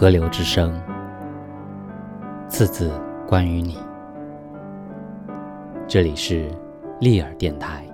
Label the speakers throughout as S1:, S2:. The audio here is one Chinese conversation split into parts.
S1: 河流之声，次字关于你。这里是利尔电台。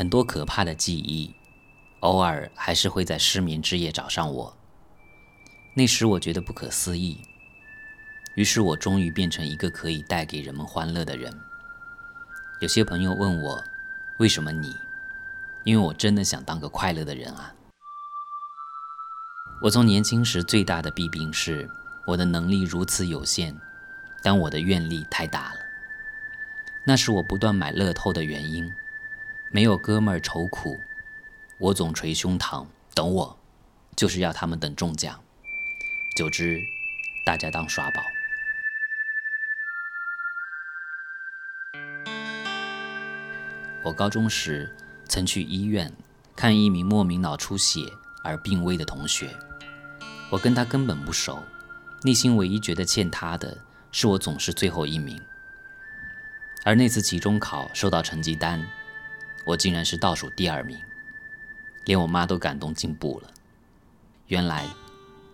S2: 很多可怕的记忆，偶尔还是会在失眠之夜找上我。那时我觉得不可思议，于是我终于变成一个可以带给人们欢乐的人。有些朋友问我，为什么你？因为我真的想当个快乐的人啊。我从年轻时最大的弊病是，我的能力如此有限，但我的愿力太大了。那是我不断买乐透的原因。没有哥们儿愁苦，我总捶胸膛等我，就是要他们等中奖。久之，大家当耍宝。我高中时曾去医院看一名莫名脑出血而病危的同学，我跟他根本不熟，内心唯一觉得欠他的是我总是最后一名。而那次期中考收到成绩单。我竟然是倒数第二名，连我妈都感动进步了。原来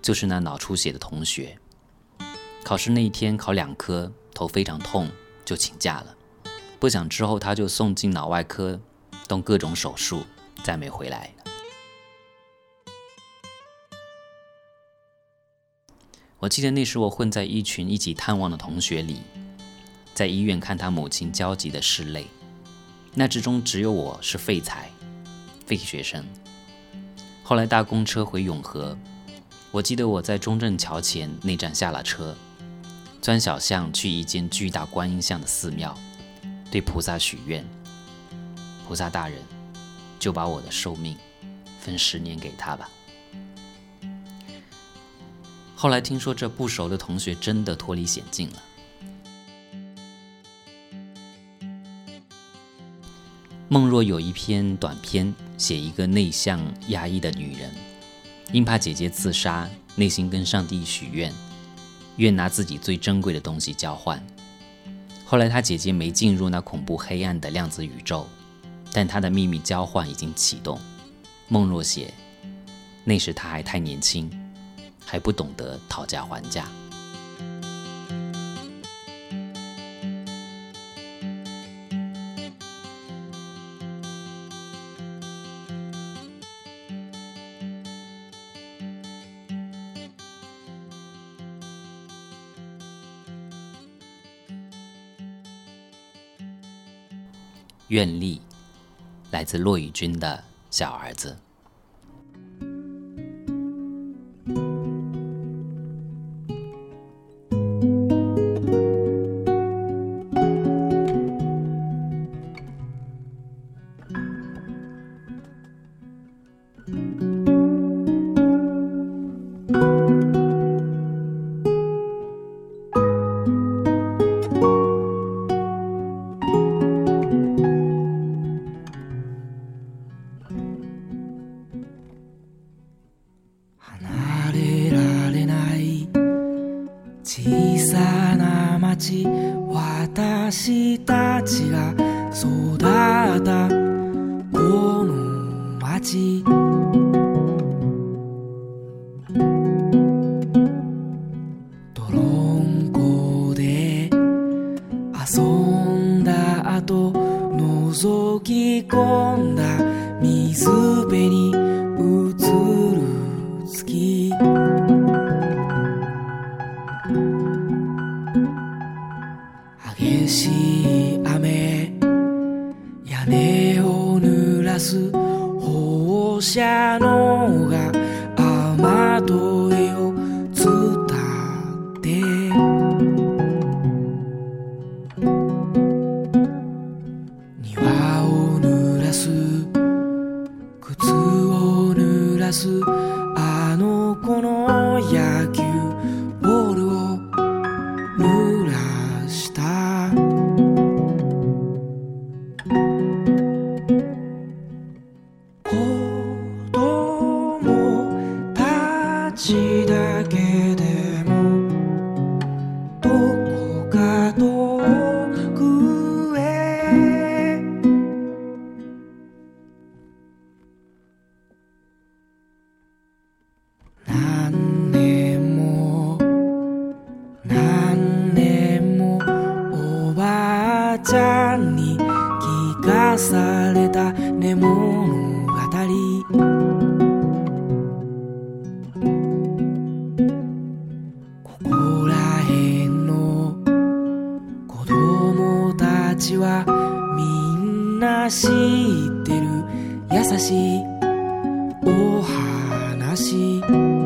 S2: 就是那脑出血的同学，考试那一天考两科，头非常痛，就请假了。不想之后他就送进脑外科，动各种手术，再没回来。我记得那时我混在一群一起探望的同学里，在医院看他母亲焦急的拭泪。那之中只有我是废材，废学生。后来搭公车回永和，我记得我在中正桥前那站下了车，钻小巷去一间巨大观音像的寺庙，对菩萨许愿：菩萨大人，就把我的寿命分十年给他吧。后来听说这不熟的同学真的脱离险境了。梦若有一篇短篇，写一个内向压抑的女人，因怕姐姐自杀，内心跟上帝许愿，愿拿自己最珍贵的东西交换。后来她姐姐没进入那恐怖黑暗的量子宇宙，但她的秘密交换已经启动。梦若写，那时她还太年轻，还不懂得讨价还价。愿力来自骆以军的小儿子。私たちが育ったこの街。泥んこで遊んだ後覗き込んだ水辺に激しい雨屋根を濡らす放射能が雨どいを伝って。庭を濡らす靴を濡らす
S3: だけでもどこか遠くへ。何年も何年もおばあちゃんに聞かされた。ねも優しい。お話。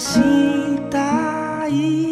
S3: したい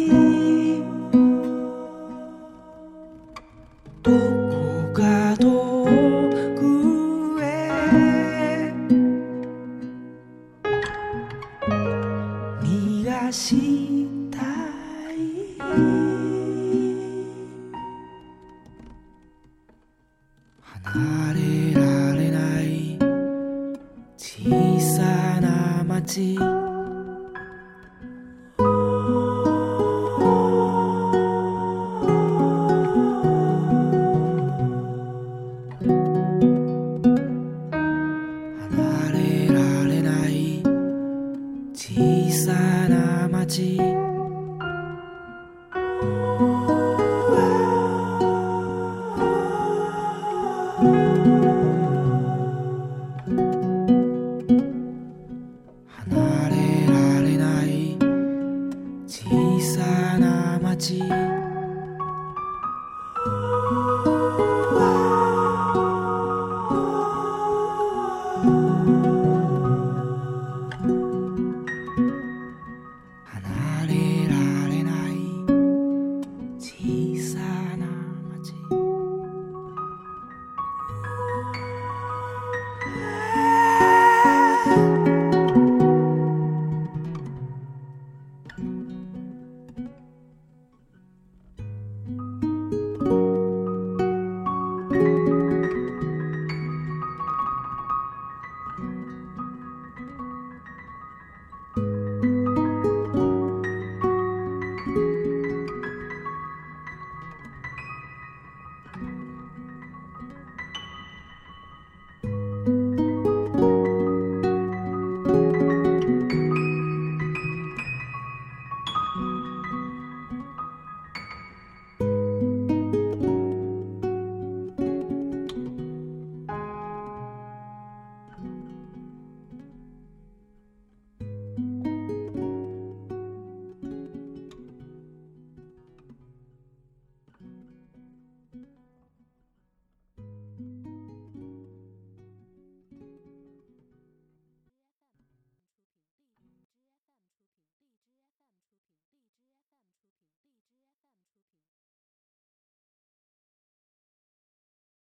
S3: ち」離れられない小さな街。